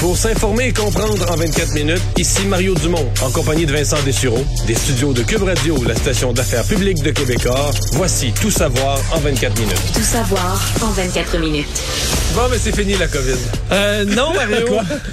Pour s'informer et comprendre en 24 minutes, ici Mario Dumont, en compagnie de Vincent Dessureau, des studios de Cube Radio, la station d'affaires publique de Québecor. Voici Tout savoir en 24 minutes. Tout savoir en 24 minutes. Bon, mais c'est fini la COVID. Euh, non, Mario.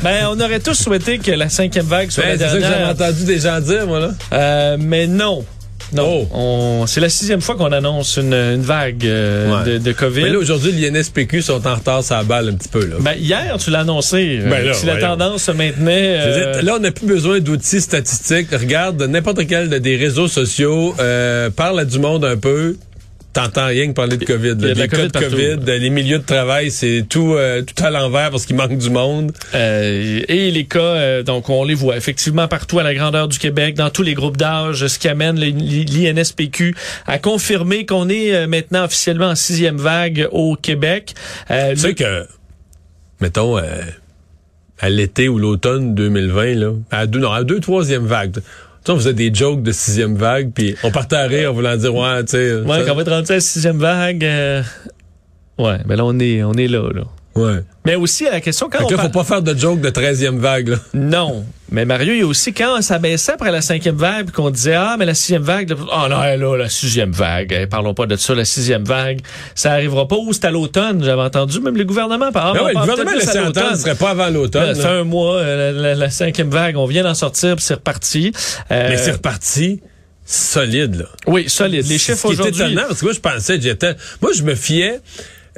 ben, on aurait tous souhaité que la cinquième vague soit Ben, la c'est ça que j'avais dernière. entendu des gens dire, moi, là. Euh, mais non. Non. Oh. On- C'est la sixième fois qu'on annonce une, une vague euh, Ouais. de, de COVID. Mais là, aujourd'hui, l'INSPQ sont en retard sur la balle un petit peu, là. Ben, hier, tu l'as annoncé. euh, Ben là, si la tendance se maintenait. Euh, là, on n'a plus besoin d'outils statistiques. Regarde, n'importe quel de- des réseaux sociaux, euh, parle à du monde un peu. T'entends rien que parler de COVID. Là. de la Les cas COVID de partout. COVID, les milieux de travail, c'est tout, euh, tout à l'envers parce qu'il manque du monde. Euh, et les cas, euh, donc on les voit effectivement partout à la grandeur du Québec, dans tous les groupes d'âge, ce qui amène l'INSPQ à confirmer qu'on est euh, maintenant officiellement en sixième vague au Québec. Euh, Tu sais que, mettons, euh, à l'été ou l'automne 2020, là, à deux, non, à deux, troisième vague. Tu on faisait des jokes de sixième vague, puis on partait à rire en voulant dire, ouais, tu sais. Ouais, ça- quand on va être rendu à la sixième vague, euh, ouais, ben là on est, on est là, là. Ouais. Mais aussi à la question quand on que là, par- faut pas faire de jokes de treizième vague, là. Non. Mais Mario, il y a aussi quand ça baissait après la cinquième vague, qu'on disait ah mais la sixième vague, là, oh non là la sixième vague, hey, parlons pas de ça, la sixième vague, ça arrivera pas ou c'est à l'automne, j'avais entendu même le gouvernement parler. Ah ouais, le gouvernement laissait entendre, ce serait pas avant l'automne. Ça fait un mois, euh, la, la- la cinquième vague, on vient d'en sortir, puis c'est reparti. Euh, Mais c'est reparti solide, là. oui, solide. Les chiffres aujourd'hui. étonnant, parce que moi, je pensais, j'étais, moi, je me fiais,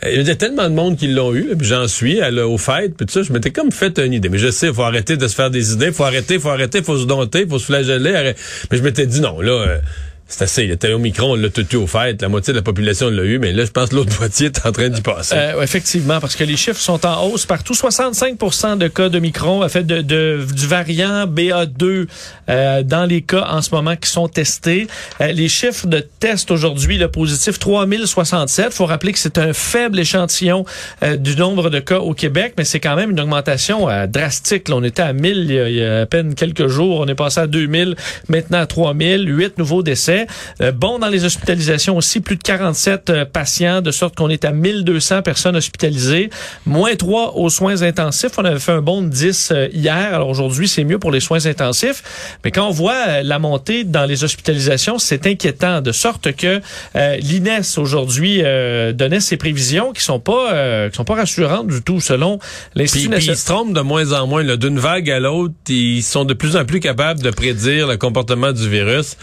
il y a tellement de monde qui l'ont eu, là, puis j'en suis, à la- au fait, puis tout ça, je m'étais comme fait une idée. Mais je sais, faut arrêter de se faire des idées, faut arrêter, faut arrêter, faut se dompter, faut se flageller. arrête- Mais je m'étais dit, non, là, euh, c'est assez, au micro, on l'a tout au fait, la moitié de la population l'a eu, mais là, je pense que l'autre moitié est en train d'y passer. Euh, effectivement, parce que les chiffres sont en hausse partout. 65% de cas de Micron, en fait, de, de- du variant BA2 euh, dans les cas en ce moment qui sont testés. Euh, les chiffres de tests aujourd'hui, le positif 3067. faut rappeler que c'est un faible échantillon euh, du nombre de cas au Québec, mais c'est quand même une augmentation euh, drastique. Là, on était à 1000 il y, a, il y a à peine quelques jours. On est passé à 2000, maintenant à 3000, 8 nouveaux décès. Euh, bon, dans les hospitalisations aussi, plus de 47 euh, patients, de sorte qu'on est à 1200 personnes hospitalisées, moins 3 aux soins intensifs. On avait fait un bond de 10 euh, hier, alors aujourd'hui, c'est mieux pour les soins intensifs. Mais quand on voit euh, la montée dans les hospitalisations, c'est inquiétant, de sorte que l'INES aujourd'hui euh, donnait ses prévisions qui sont pas euh, qui sont pas rassurantes du tout, selon l'Institut puis ils national. se trompent de moins en moins. D'une vague à l'autre, ils sont de plus en plus capables de prédire le comportement du virus.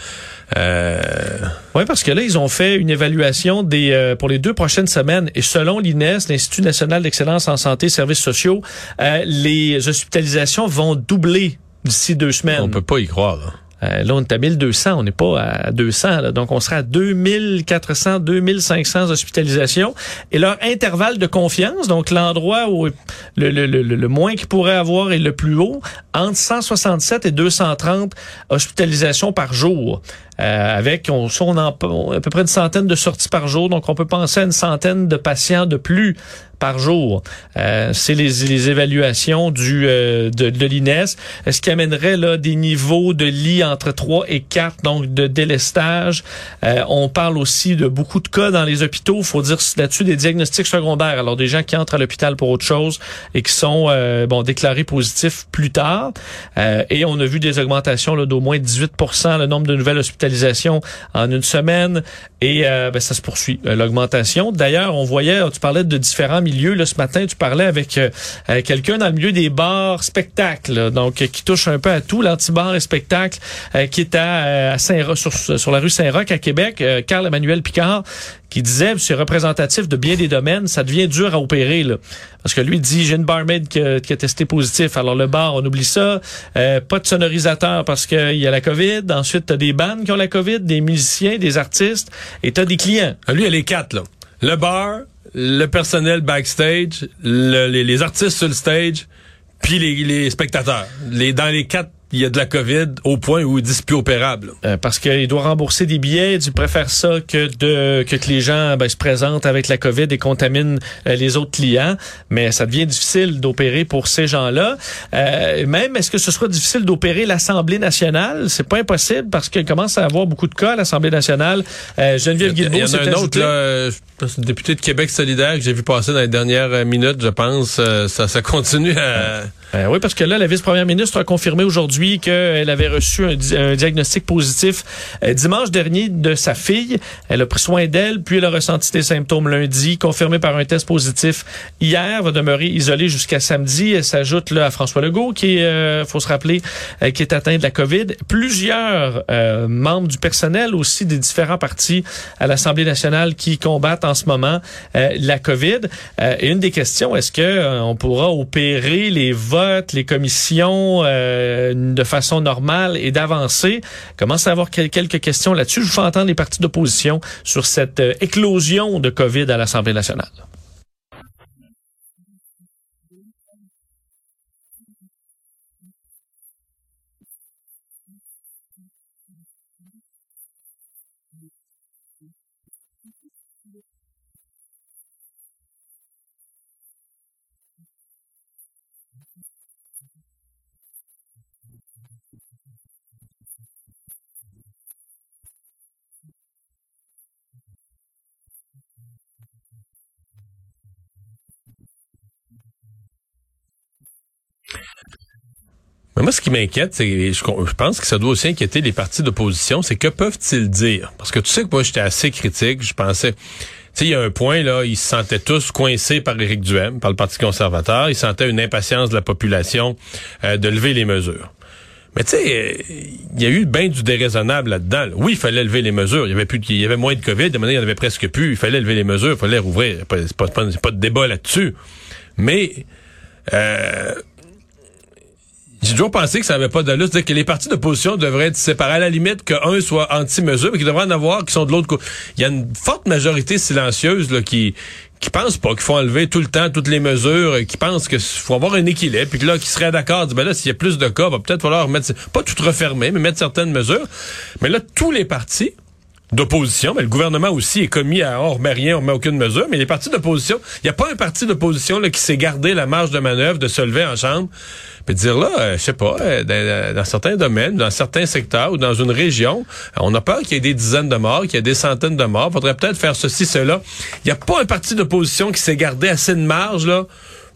Euh, Oui, parce que là, ils ont fait une évaluation des euh, pour les deux prochaines semaines et selon l'INES, l'Institut national d'excellence en santé et services sociaux, euh, les hospitalisations vont doubler d'ici deux semaines. on peut pas y croire. là. Euh, là, on est à 1200, on n'est pas à 200. là. donc, on sera à 2400, 2500 hospitalisations. Et leur intervalle de confiance, donc l'endroit où le, le, le, le moins qu'ils pourraient avoir est le plus haut, entre 167 et 230 hospitalisations par jour. Euh, avec on, on en, à peu près une centaine de sorties par jour, donc on peut penser à une centaine de patients de plus par jour. Euh, c'est les, les évaluations du euh, de, de l'INES, ce qui amènerait là des niveaux de lits entre 3 et 4, donc de délestage. Euh, on parle aussi de beaucoup de cas dans les hôpitaux. Faut dire là-dessus des diagnostics secondaires. Alors des gens qui entrent à l'hôpital pour autre chose et qui sont euh, bon déclarés positifs plus tard. Euh, et on a vu des augmentations d'au moins 18 le nombre de nouvelles hospitalisations en une semaine. Et euh, ben, ça se poursuit, l'augmentation. D'ailleurs, on voyait, tu parlais de différents. Là, ce matin, tu parlais avec euh, euh, quelqu'un dans le milieu des bars spectacles, donc euh, qui touche un peu à tout, l'anti-bar et spectacle, euh, qui est à, euh, Saint sur, sur la rue Saint-Roch à Québec, Carl Emmanuel Picard, qui disait, c'est représentatif de bien des domaines, ça devient dur à opérer. Là. Parce que lui dit, j'ai une barmaid qui a, qui a testé positif. Alors le bar, on oublie ça. Euh, pas de sonorisateur parce qu'il y a la COVID. Ensuite, tu as des bandes qui ont la COVID, des musiciens, des artistes, et tu as des clients. Ah, Lui, il y a les quatre, là. Le bar, le personnel backstage, le- les, les artistes sur le stage, puis les, les spectateurs. Les, dans les quatre, il y a de la COVID au point où ils disent plus opérable. Euh, parce qu'il doit rembourser des billets. Tu préfères ça que de que, que les gens ben, se présentent avec la COVID et contaminent euh, les autres clients. Mais ça devient difficile d'opérer pour ces gens-là. Euh, même, est-ce que ce sera difficile d'opérer l'Assemblée nationale? C'est pas impossible parce qu'il commence à avoir beaucoup de cas à l'Assemblée nationale. Euh, Geneviève Il y Guilbeault en a un autre, là, euh, le député de Québec solidaire que j'ai vu passer dans les dernières minutes, je pense. euh, ça, ça continue à... Euh, oui, parce que là, la vice-première ministre a confirmé aujourd'hui qu'elle avait reçu un, di- un diagnostic positif euh, dimanche dernier de sa fille. Elle a pris soin d'elle, puis elle a ressenti des symptômes lundi, confirmé par un test positif hier, va demeurer isolée jusqu'à samedi. Elle s'ajoute là à François Legault, qui euh, faut se rappeler, euh, qui est atteint de la COVID. Plusieurs euh, membres du personnel aussi des différents partis à l'Assemblée nationale qui combattent en ce moment la COVID. Et une des questions, est-ce que on pourra opérer les votes, les commissions euh, de façon normale et d'avancer? Commence à avoir quel- quelques questions là-dessus. Je vous fais entendre les partis d'opposition sur cette euh, éclosion de COVID à l'Assemblée nationale. Mais moi, ce qui m'inquiète, c'est, je, je pense que ça doit aussi inquiéter les partis d'opposition, c'est que peuvent-ils dire? Parce que tu sais que moi, j'étais assez critique, je pensais... Tu sais, il y a un point, là, ils se sentaient tous coincés par Éric Duhem, par le Parti conservateur. Ils sentaient une impatience de la population euh, de lever les mesures. Mais tu sais, euh, il y a eu bien du déraisonnable là-dedans. là. Oui, il fallait lever les mesures. Il y avait plus, il y avait moins de COVID. De manière, il y en avait presque plus. Il fallait lever les mesures. Il fallait rouvrir. C'est pas, pas, pas de débat là-dessus. Mais euh, j'ai toujours pensé que ça n'avait pas d'allure. C'est-à-dire que les partis d'opposition devraient être séparés. À la limite, qu'un soit anti-mesure, mais qu'il devrait en avoir qui sont de l'autre côté. Il y a une forte majorité silencieuse là, qui qui pensent pas qu'il faut enlever tout le temps toutes les mesures, qui pensent qu'il faut avoir un équilibre, puis que là, qui seraient d'accord, ben là, s'il y a plus de cas, va peut-être falloir mettre, pas tout refermer, mais mettre certaines mesures. Mais là, tous les partis d'opposition, mais le gouvernement aussi est commis à remet rien, on remet aucune mesure, mais les partis d'opposition, il n'y a pas un parti d'opposition qui s'est gardé la marge de manœuvre de se lever en chambre puis de dire là, euh, je sais pas, euh, dans, dans certains domaines, dans certains secteurs ou dans une région, on a peur qu'il y ait des dizaines de morts, qu'il y ait des centaines de morts, faudrait peut-être faire ceci, cela. Il n'y a pas un parti d'opposition qui s'est gardé assez de marge là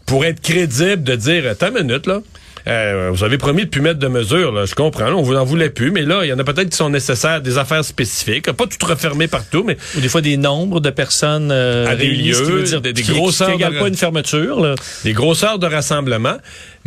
pour être crédible de dire, attends une minute là, euh, vous avez promis de plus mettre de mesures, là, je comprends, là, on vous en voulait plus, mais là, il y en a peut-être qui sont nécessaires, des affaires spécifiques, pas tout refermer partout, mais Ou des fois des nombres de personnes euh, À des réunies, ce qui lieux, veut dire des- des qui- grosseurs qui de- pas une fermeture. Là. des grosseurs de rassemblement.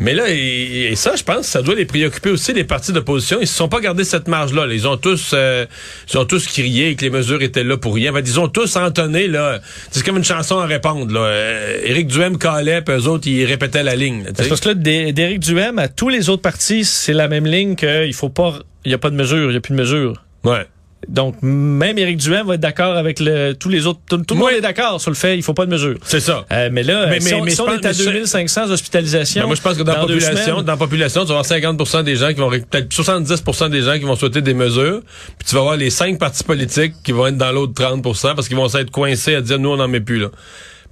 Mais là, et, et ça, je pense, ça doit les préoccuper aussi, les partis d'opposition. Ils se sont pas gardés cette marge-là. là. Ils ont tous, euh, ils ont tous crié que les mesures étaient là pour rien. Ben, ils ont tous entonné, là. C'est comme une chanson à répondre, là. Euh, Éric Duhem calait, puis eux autres, ils répétaient la ligne, là, parce que là, d'É- d'Éric Duhem à tous les autres partis, c'est la même ligne qu'il faut pas, il y a pas de mesure, il y a plus de mesure. Ouais. Donc même Éric Duhem va être d'accord avec le, tous les autres. Tout, tout le Moi- monde est d'accord sur le fait, il faut pas de mesure. C'est ça. Euh, mais là, Mais- si mais- on, mais si je on pense- est à mais je- 2500 hospitalisations, Ben, moi, je pense que dans, la population, dans la population, tu vas avoir 50% des gens qui vont, peut-être 70% des gens qui vont souhaiter des mesures, puis tu vas avoir les cinq partis politiques qui vont être dans l'autre 30% parce qu'ils vont s'être coincés à dire, nous, on n'en met plus, là.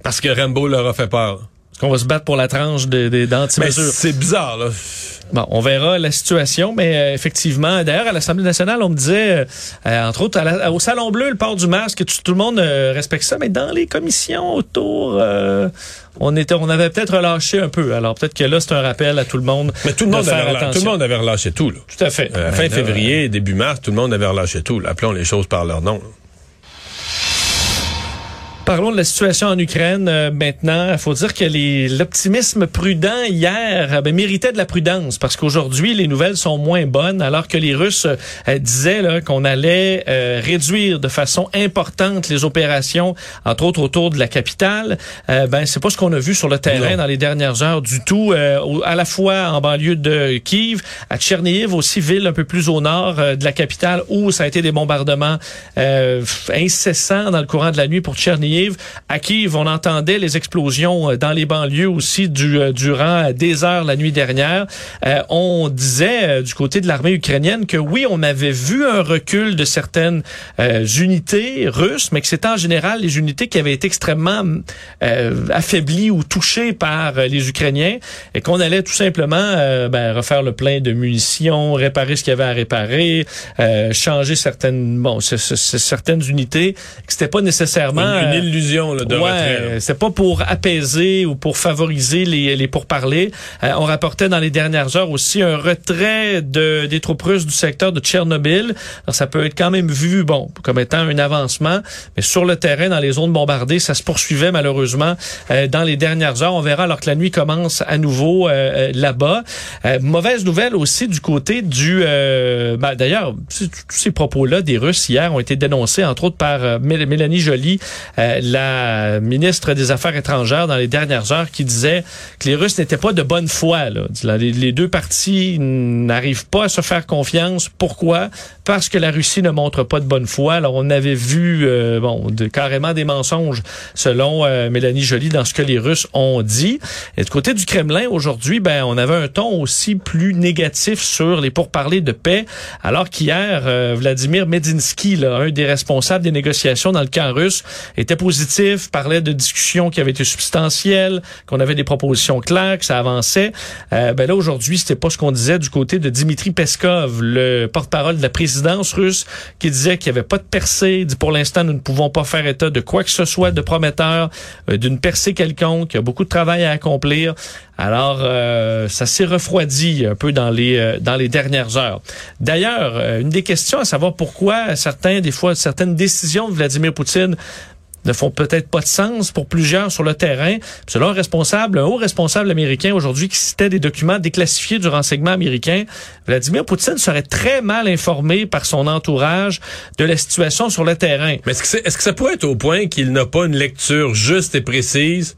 Parce que Rambo leur a fait peur. Qu'on va se battre pour la tranche de- de- d'anti-mesures. c'est bizarre, là. Bon, on verra la situation, mais euh, effectivement, d'ailleurs, à l'Assemblée nationale, on me disait, euh, entre autres, à la- au Salon Bleu, le port du masque, tout, tout le monde euh, respecte ça, mais dans les commissions autour, on était, on avait peut-être relâché un peu. Alors peut-être que là, c'est un rappel à tout le monde. Mais tout le de monde, faire avait relâché, tout le monde avait relâché tout, là. Tout à fait. Ben fin février, début mars, tout le monde avait relâché tout. là. Appelons les choses par leur nom. là. Parlons de la situation en Ukraine euh, maintenant. Il faut dire que l'optimisme prudent hier euh, ben, méritait de la prudence parce qu'aujourd'hui, les nouvelles sont moins bonnes alors que les Russes euh, disaient qu'on allait euh, réduire de façon importante les opérations, entre autres autour de la capitale. Ben, c'est pas ce qu'on a vu sur le terrain Non. dans les dernières heures du tout, euh, à la fois en banlieue de Kiev, à Tchernihiv, aussi ville un peu plus au nord de la capitale où ça a été des bombardements euh, incessants dans le courant de la nuit pour À Kiev, on entendait les explosions euh, dans les banlieues aussi du, euh, durant des heures la nuit dernière. Euh, on disait euh, du côté de l'armée ukrainienne que oui, on avait vu un recul de certaines euh, unités russes, mais que c'était en général les unités qui avaient été extrêmement euh, affaiblies ou touchées par les Ukrainiens et qu'on allait tout simplement ben, refaire le plein de munitions, réparer ce qu'il y avait à réparer, changer certaines bon c- c- certaines unités, que c'était pas nécessairement illusion là, de ouais, c'est pas pour apaiser ou pour favoriser les, les pourparlers. Euh, on rapportait dans les dernières heures aussi un retrait de, des troupes russes du secteur de Tchernobyl. Alors, ça peut être quand même vu, bon, comme étant un avancement, mais sur le terrain, dans les zones bombardées, ça se poursuivait malheureusement euh, dans les dernières heures. On verra alors que la nuit commence à nouveau euh, euh, là-bas. Euh, mauvaise nouvelle aussi du côté du... euh, ben, D'ailleurs, tous ces propos-là des Russes hier ont été dénoncés, entre autres par Mél- Mélanie Joly, la ministre des Affaires étrangères, dans les dernières heures, qui disait que les Russes n'étaient pas de bonne foi. Là. Les, deux parties n'arrivent pas à se faire confiance. Pourquoi? Parce que la Russie ne montre pas de bonne foi. Alors, on avait vu euh, bon, carrément des mensonges, selon euh, Mélanie Joly, dans ce que les Russes ont dit. Et du côté du Kremlin, aujourd'hui, ben, on avait un ton aussi plus négatif sur les pourparlers de paix, alors qu'hier, euh, Vladimir Medinsky, là, un des responsables des négociations dans le camp russe, était positif, parlait de discussions qui avaient été substantielles, qu'on avait des propositions claires, que ça avançait. Euh, ben là, aujourd'hui, c'était pas ce qu'on disait du côté de Dimitri Peskov, le porte-parole de la présidence russe, qui disait qu'il n'y avait pas de percée. Dit pour l'instant, nous ne pouvons pas faire état de quoi que ce soit de prometteur, euh, d'une percée quelconque. Il y a beaucoup de travail à accomplir. Alors, euh, ça s'est refroidi un peu dans les euh, dans les dernières heures. D'ailleurs, euh, une des questions à savoir pourquoi certains, des fois, certaines décisions de Vladimir Poutine ne font peut-être pas de sens pour plusieurs sur le terrain. Selon un responsable, un haut responsable américain aujourd'hui qui citait des documents déclassifiés du renseignement américain, Vladimir Poutine serait très mal informé par son entourage de la situation sur le terrain. Mais est-ce que, que ça pourrait être au point qu'il n'a pas une lecture juste et précise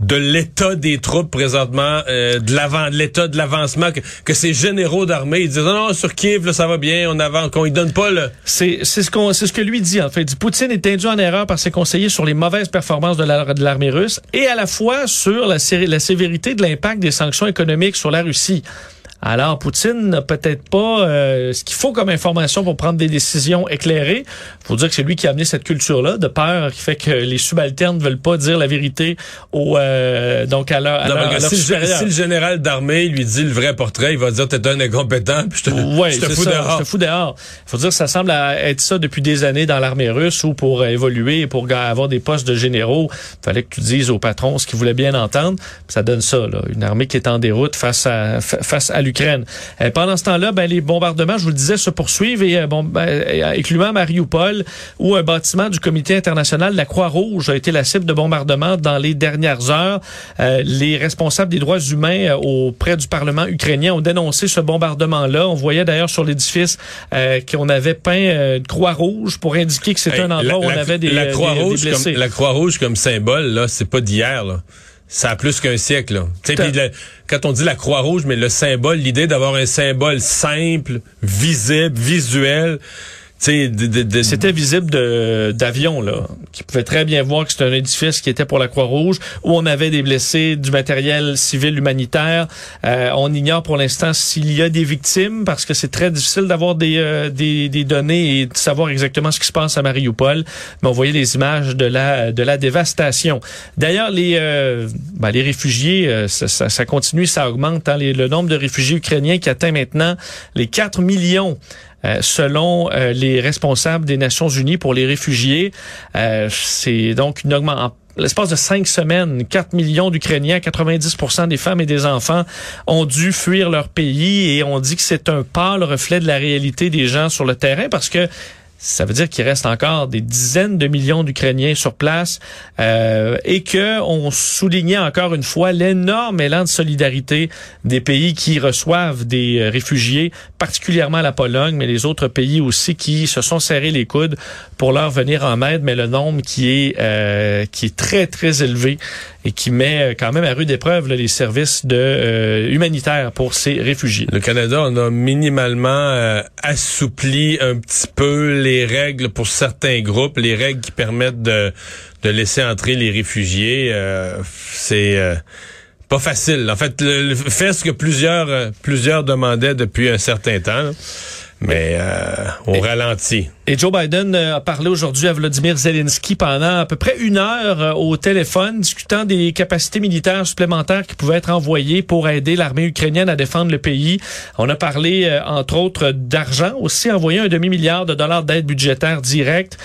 de l'état des troupes présentement, euh, de l'avant, l'état de l'avancement, que, que ces généraux d'armée, ils disent non, non, sur Kiev, là, ça va bien, on avance, qu'on ne donne pas le... C'est c'est ce qu'on c'est ce que lui dit en fait. Il dit Poutine est induit en erreur par ses conseillers sur les mauvaises performances de la- de l'armée russe et à la fois sur la sévérité de l'impact des sanctions économiques sur la Russie. Alors, Poutine n'a peut-être pas euh, ce qu'il faut comme information pour prendre des décisions éclairées. faut dire que c'est lui qui a amené cette culture-là de peur qui fait que les subalternes ne veulent pas dire la vérité au euh, donc à leur, à Non, leur- mais à leur si, le, si le général d'armée lui dit le vrai portrait, il va dire t'es un incompétent, puis je te, Ouais, je te fous ça, dehors. Je te fous dehors. Faut dire que ça semble être ça depuis des années dans l'armée russe où pour euh, évoluer et pour avoir des postes de généraux, fallait que tu dises au patron ce qu'il voulait bien entendre. Ça donne ça, là, une armée qui est en déroute face à fa- face à l'Ukraine. Euh, pendant ce temps-là, ben, les bombardements, je vous le disais, se poursuivent et euh, bon, ben, euh, incluant Mariupol, où un bâtiment du Comité international de la Croix-Rouge a été la cible de bombardements dans les dernières heures. Euh, les responsables des droits humains auprès du Parlement ukrainien ont dénoncé ce bombardement-là. On voyait d'ailleurs sur l'édifice qu'on avait peint une Croix-Rouge pour indiquer que c'était Hey, un endroit la- où on la- avait des, la des- croix des rouge blessés. comme la croix rouge comme symbole là, c'est pas d'hier là. Ça a plus qu'un siècle là. Quand on dit la croix rouge, mais le symbole, l'idée d'avoir un symbole simple, visible, visuel, C'était visible d'avion là, qui pouvait très bien voir que c'était un édifice qui était pour la Croix-Rouge où on avait des blessés, du matériel civil humanitaire. Euh, on ignore pour l'instant s'il y a des victimes parce que c'est très difficile d'avoir des, euh, des des données et de savoir exactement ce qui se passe à Mariupol. Mais on voyait les images de la de la dévastation. D'ailleurs les euh, ben, les réfugiés euh, ça, ça, ça continue, ça augmente hein, les- le nombre de réfugiés ukrainiens qui atteint maintenant les 4 millions. Euh, selon euh, les responsables des Nations Unies pour les réfugiés, euh, c'est donc une augmentation. L'espace de cinq semaines, 4 millions d'Ukrainiens, 90% des femmes et des enfants ont dû fuir leur pays et on dit que c'est un pâle reflet de la réalité des gens sur le terrain parce que Ça veut dire qu'il reste encore des dizaines de millions d'Ukrainiens sur place euh, et que on soulignait encore une fois l'énorme élan de solidarité des pays qui reçoivent des euh, réfugiés, particulièrement la Pologne, mais les autres pays aussi qui se sont serrés les coudes pour leur venir en aide, mais le nombre qui est euh, qui est très très élevé et qui met quand même à rude épreuve les services de euh, humanitaires pour ces réfugiés. Le Canada, on a minimalement euh, assoupli un petit peu les règles pour certains groupes, les règles qui permettent de, laisser entrer les réfugiés. Euh, c'est pas facile. En fait, le, fait ce que plusieurs plusieurs demandaient depuis un certain temps, mais on ralentit. Et Joe Biden euh, a parlé aujourd'hui à Vladimir Zelensky pendant à peu près une heure euh, au téléphone, discutant des capacités militaires supplémentaires qui pouvaient être envoyées pour aider l'armée ukrainienne à défendre le pays. On a parlé, euh, entre autres, d'argent, aussi envoyé un demi-milliard de dollars d'aide budgétaire directe.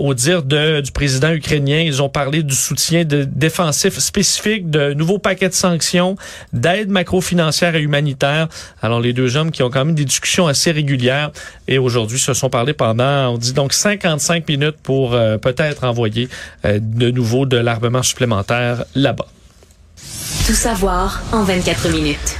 au dire de, du président ukrainien, ils ont parlé du soutien de, défensif spécifique, de nouveaux paquets de sanctions, d'aide macro-financière et humanitaire. Alors, les deux hommes qui ont quand même des discussions assez régulières et aujourd'hui se sont parlé pendant on dit donc 55 minutes pour euh, peut-être envoyer euh, de nouveau de l'armement supplémentaire là-bas. Tout savoir en 24 minutes.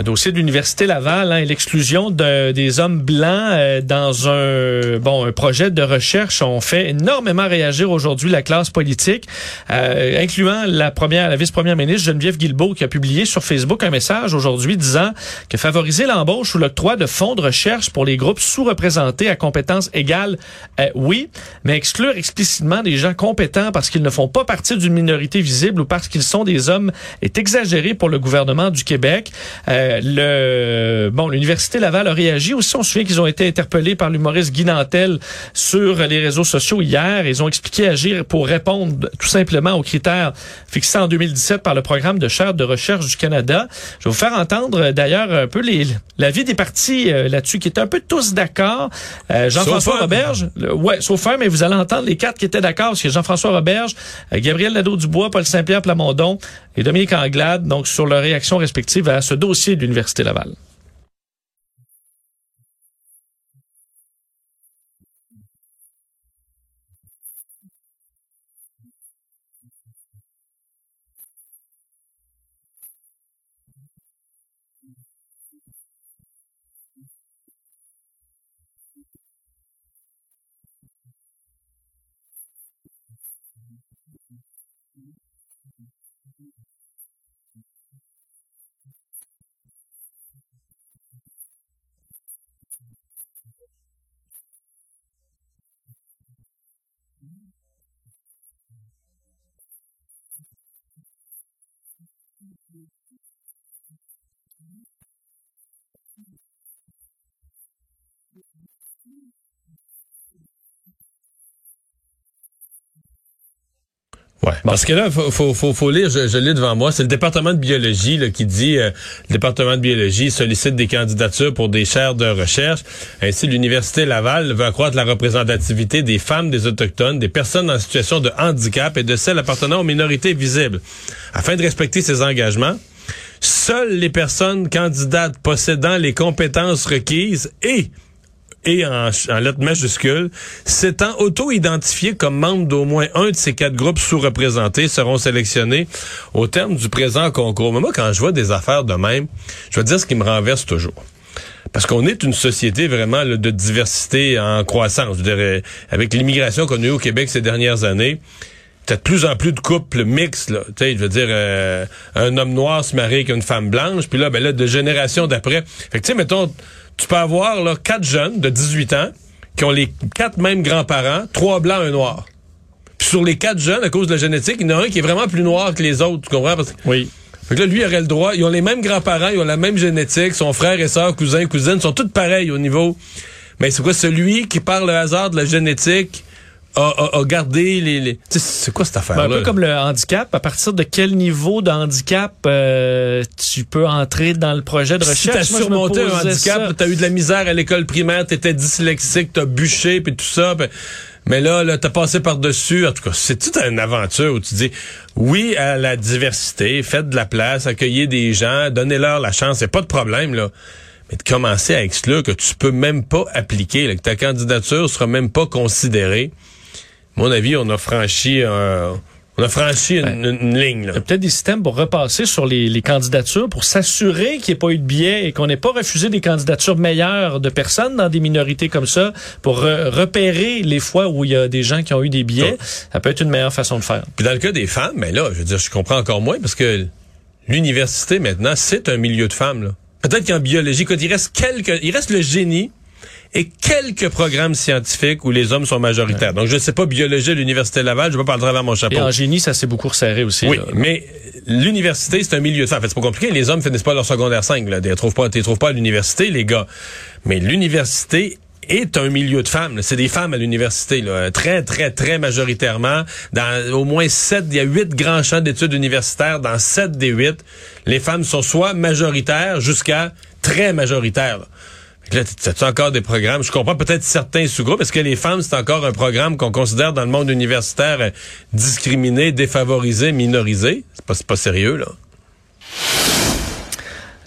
Le dossier de l'université Laval hein, et l'exclusion de, des hommes blancs euh, dans un bon un projet de recherche ont fait énormément réagir aujourd'hui la classe politique, euh, incluant la première, la vice-première ministre Geneviève Guilbeault qui a publié sur Facebook un message aujourd'hui disant que favoriser l'embauche ou l'octroi de fonds de recherche pour les groupes sous-représentés à compétences égales, euh, oui, mais exclure explicitement des gens compétents parce qu'ils ne font pas partie d'une minorité visible ou parce qu'ils sont des hommes est exagéré pour le gouvernement du Québec. Euh, le bon, l'université Laval a réagi aussi. On se souvient qu'ils ont été interpellés par l'humoriste Guy Nantel sur les réseaux sociaux hier. Ils ont expliqué agir pour répondre tout simplement aux critères fixés en 2017 par le programme de chaire de recherche du Canada. Je vais vous faire entendre d'ailleurs un peu les l'avis des partis euh, là-dessus qui étaient un peu tous d'accord. Euh, Jean-François Roberge, ouais, sauf un, mais vous allez entendre les quatre qui étaient d'accord, c'est Jean-François Roberge, Gabriel Nadeau-Dubois, Paul Saint-Pierre Plamondon et Dominique Anglade, donc sur leur réaction respective à ce dossier de l'Université Laval. Ouais, parce que là, faut, faut, faut, faut lire, je, je l'ai devant moi, c'est le département de biologie là, qui dit, euh, le département de biologie sollicite des candidatures pour des chaires de recherche. Ainsi, l'Université Laval veut accroître la représentativité des femmes, des autochtones, des personnes en situation de handicap et de celles appartenant aux minorités visibles. Afin de respecter ces engagements, seules les personnes candidates possédant les compétences requises et et en, lettres majuscules, s'étant auto-identifiés comme membres d'au moins un de ces quatre groupes sous-représentés seront sélectionnés au terme du présent concours. Mais moi, quand je vois des affaires de même, je veux dire ce qui me renverse toujours. Parce qu'on est une société vraiment de diversité en croissance. Je dirais, avec l'immigration qu'on a eue au Québec ces dernières années, t'as de plus en plus de couples mixtes, là. Tu sais, je veux dire, euh, un homme noir se marie avec une femme blanche, puis là, ben là, de génération d'après. Fait que, tu sais, mettons, tu peux avoir là, quatre jeunes de 18 ans qui ont les quatre mêmes grands-parents, trois blancs, un noir. Puis sur les quatre jeunes, à cause de la génétique, il y en a un qui est vraiment plus noir que les autres, tu comprends? oui. Fait que là, lui, il aurait le droit. Ils ont les mêmes grands-parents, ils ont la même génétique, son frère et soeur, cousin, cousine, sont tous pareils au niveau. Mais c'est quoi, celui qui parle le hasard de la génétique, a, gardé les... C'est quoi cette affaire-là? Ben, un peu comme le handicap. À partir de quel niveau de handicap euh, tu peux entrer dans le projet de recherche? Si t'as surmonté un handicap, t'as eu de la misère à l'école primaire, t'étais dyslexique, t'as bûché, puis tout ça... Ben, mais là, là t'as passé par-dessus. En tout cas, c'est toute une aventure où tu dis oui à la diversité, faites de la place, accueillez des gens, donnez-leur la chance. C'est pas de problème, là. Mais de commencer à exclure que tu peux même pas appliquer, là, que ta candidature sera même pas considérée. Mon avis, on a franchi un, on a franchi une, une ligne. Il Là. y a peut-être des systèmes pour repasser sur les, les candidatures pour s'assurer qu'il n'y ait pas eu de biais et qu'on n'ait pas refusé des candidatures meilleures de personnes dans des minorités comme ça pour re- repérer les fois où il y a des gens qui ont eu des biais. Ça peut être une meilleure façon de faire. Puis dans le cas des femmes, mais là, je veux dire, je comprends encore moins parce que l'université maintenant, c'est un milieu de femmes. Peut-être qu'en biologie, écoute, il reste quelques, il reste le génie et quelques programmes scientifiques où les hommes sont majoritaires. Donc je ne sais pas biologie à l'université Laval, je vais pas parler à travers mon chapeau. Et en génie, ça s'est beaucoup resserré aussi. Oui, là. mais l'université, c'est un milieu de femmes. En fait, c'est pas compliqué. Les hommes finissent pas leur secondaire 5. Là. Ils ne trouvent pas, ils trouvent pas à l'université, les gars. Mais l'université est un milieu de femmes. C'est des femmes à l'université, là. très, très, très majoritairement. Dans au moins sept, il y a huit grands champs d'études universitaires. Dans sept des huit, les femmes sont soit majoritaires jusqu'à très majoritaires. là. Là, tu encore des programmes? Je comprends peut-être certains sous-groupes. Est-ce que les femmes, c'est encore un programme qu'on considère dans le monde universitaire euh, discriminé, défavorisé, minorisé? C'est pas, pas sérieux, là.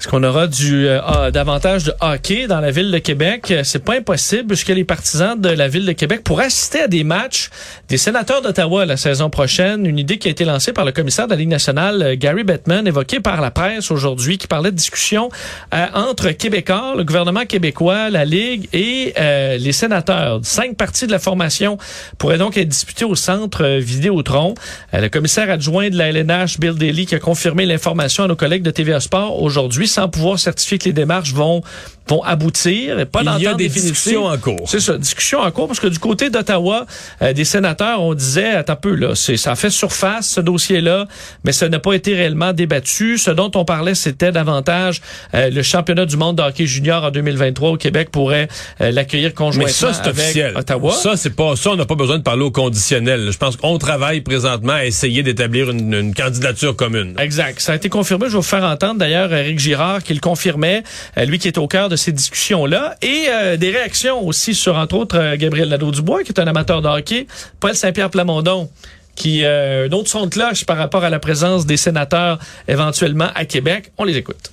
Est-ce qu'on aura du euh, ah, davantage de hockey dans la ville de Québec? Euh, C'est pas impossible puisque les partisans de la ville de Québec pourraient assister à des matchs des sénateurs d'Ottawa la saison prochaine. Une idée qui a été lancée par le commissaire de la Ligue nationale, euh, Gary Bettman, évoquée par la presse aujourd'hui, qui parlait de discussion euh, entre Québécois, le gouvernement québécois, la Ligue et euh, les sénateurs. Cinq parties de la formation pourraient donc être disputées au centre euh, Vidéotron. Le commissaire adjoint de la LNH, Bill Daly, qui a confirmé l'information à nos collègues de TVA Sport aujourd'hui, sans pouvoir certifier que les démarches vont vont aboutir. Et Pas Il y a des définitive. discussions en cours. C'est ça, discussion en cours, parce que du côté d'Ottawa, euh, des sénateurs, on disait, attends un peu, là, ça a fait surface, ce dossier-là, mais ça n'a pas été réellement débattu. Ce dont on parlait, c'était davantage euh, le championnat du monde de hockey junior en 2023 au Québec pourrait euh, l'accueillir conjointement Mais ça, c'est avec officiel. Ottawa. Ça, c'est pas, ça, on n'a pas besoin de parler au conditionnel. Je pense qu'on travaille présentement à essayer d'établir une, une candidature commune. Exact. Ça a été confirmé. Je vais vous faire entendre d'ailleurs Eric Girard qui le confirmait, euh, lui qui est au cœur de ces discussions-là. Et euh, des réactions aussi sur, entre autres, euh, Gabriel Nadeau-Dubois, qui est un amateur de hockey, Paul Saint-Pierre Plamondon, qui euh, un autre de cloche par rapport à la présence des sénateurs éventuellement à Québec. On les écoute.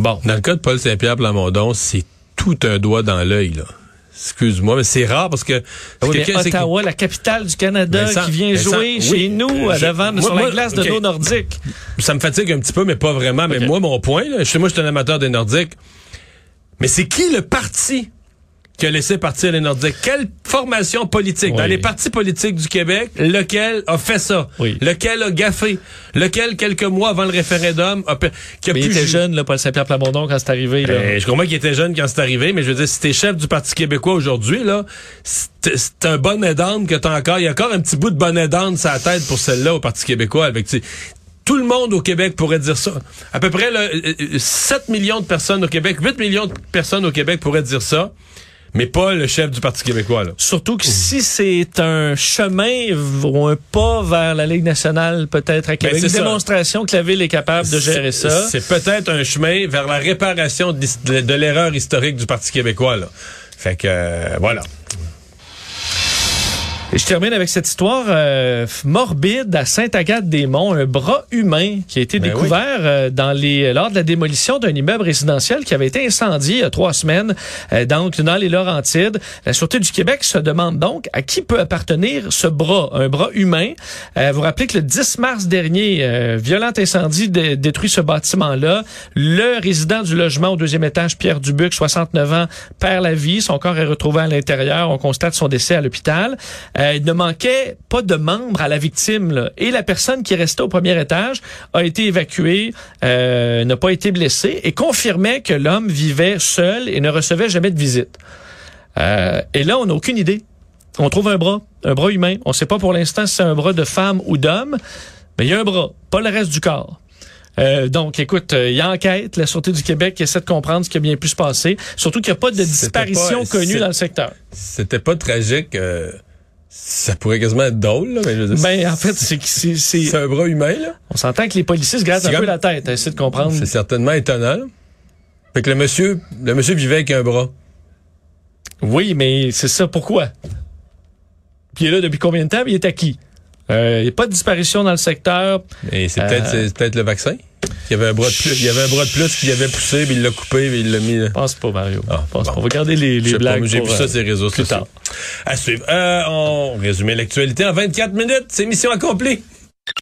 Bon. Dans le cas de Paul Saint-Pierre Plamondon, c'est tout un doigt dans l'œil, là. Excuse-moi, mais c'est rare parce que Ah oui, mais Ottawa, la capitale du Canada, Vincent, qui vient Vincent, jouer oui. chez nous, à devant, moi- sur la glace de ok. l'eau nordique. ça me fatigue un petit peu, mais pas vraiment. Mais moi, mon point, là, moi, je suis un amateur des Nordiques. Mais c'est qui le parti qui a laissé partir les Nordiques? Quelle formation politique? Dans les partis politiques du Québec, lequel a fait ça? Oui. Lequel a gaffé? Lequel, quelques mois avant le référendum, a, qui a Mais il était jeune, là, Paul Saint-Pierre Plamondon, quand c'est arrivé. là. Ben, je comprends qu'il était jeune quand c'est arrivé, mais je veux dire, si t'es chef du Parti québécois aujourd'hui, là, c'est un bonnet d'âne que t'as encore. Il y a encore un petit bout de bonnet d'âne sur la tête pour celle-là au Parti québécois. Avec, tout le monde au Québec pourrait dire ça. À peu près là, euh, euh, 7 millions de personnes au Québec, 8 millions de personnes au Québec pourraient dire ça, mais pas le chef du Parti québécois. Là. Surtout que si c'est un chemin ou un pas vers la Ligue nationale, peut-être à Québec, Ben, c'est une ça. démonstration que la ville est capable de gérer ça. C'est peut-être un chemin vers la réparation de l'erreur historique du Parti québécois. Là. Fait que, euh, voilà. Et je termine avec cette histoire euh, morbide à Sainte-Agathe-des-Monts, un bras humain qui a été Ben découvert euh, dans les lors de la démolition d'un immeuble résidentiel qui avait été incendié il y a trois semaines, euh, donc dans les Laurentides. La Sûreté du Québec se demande donc à qui peut appartenir ce bras, un bras humain. Euh, vous rappelez que le 10 mars dernier, euh, violent incendie dé- détruit ce bâtiment-là. Le résident du logement au deuxième étage, Pierre Dubuc, 69 ans, perd la vie. Son corps est retrouvé à l'intérieur. On constate son décès à l'hôpital. Euh, il ne manquait pas de membres à la victime. là. Et la personne qui restait au premier étage a été évacuée, euh, n'a pas été blessée et confirmait que l'homme vivait seul et ne recevait jamais de visite. Euh, et là, on n'a aucune idée. On trouve un bras, un bras humain. On ne sait pas pour l'instant si c'est un bras de femme ou d'homme, mais il y a un bras, pas le reste du corps. Euh, donc, écoute, euh, il y a enquête, la Sûreté du Québec essaie de comprendre ce qui a bien pu se passer. Surtout qu'il n'y a pas de disparition pas- connue dans le secteur. C'était pas tragique. euh, ça pourrait quasiment être drôle, là, mais je veux dire, Ben, en fait, c'est que c'est, un bras humain, là. on s'entend que les policiers se grattent un peu la tête, à essayer de comprendre. C'est certainement étonnant. là. Fait que le monsieur, le monsieur vivait avec un bras. Oui, mais c'est ça, pourquoi? Puis il est là depuis combien de temps? Il est à qui? Euh, il n'y a pas de disparition dans le secteur. Et c'est Euh. peut-être c'est peut-être le vaccin? Il y avait un bras de plus, il y avait un bras de plus qu'il avait poussé, puis il l'a coupé, puis il l'a mis. là. Je pense pas, Mario. Ah, Je pense bon. pas. On va garder les, blagues. j'ai vu euh, ça sur les réseaux plus sociaux. tard. À suivre. Euh, on résumait l'actualité en 24 minutes. C'est mission accomplie.